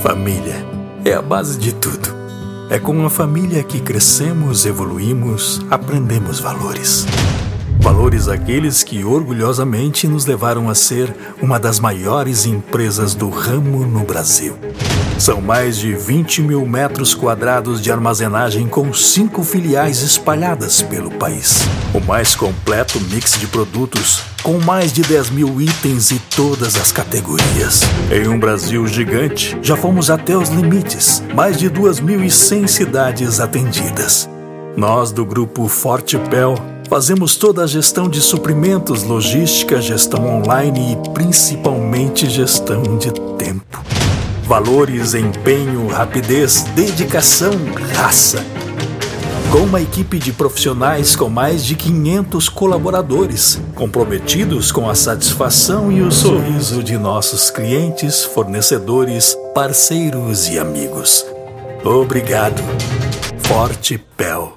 Família é a base de tudo. É com a família que crescemos, evoluímos, aprendemos valores. Valores aqueles que orgulhosamente nos levaram a ser uma das maiores empresas do ramo no Brasil. São mais de 20 mil metros quadrados de armazenagem com cinco filiais espalhadas pelo país. O mais completo mix de produtos, com mais de 10 mil itens e todas as categorias. Em um Brasil gigante, já fomos até os limites mais de 2.100 cidades atendidas. Nós, do grupo Forte Pel, Fazemos toda a gestão de suprimentos, logística, gestão online e principalmente gestão de tempo. Valores, empenho, rapidez, dedicação, raça. Com uma equipe de profissionais com mais de 500 colaboradores, comprometidos com a satisfação e o sorriso de nossos clientes, fornecedores, parceiros e amigos. Obrigado. Forte Pel.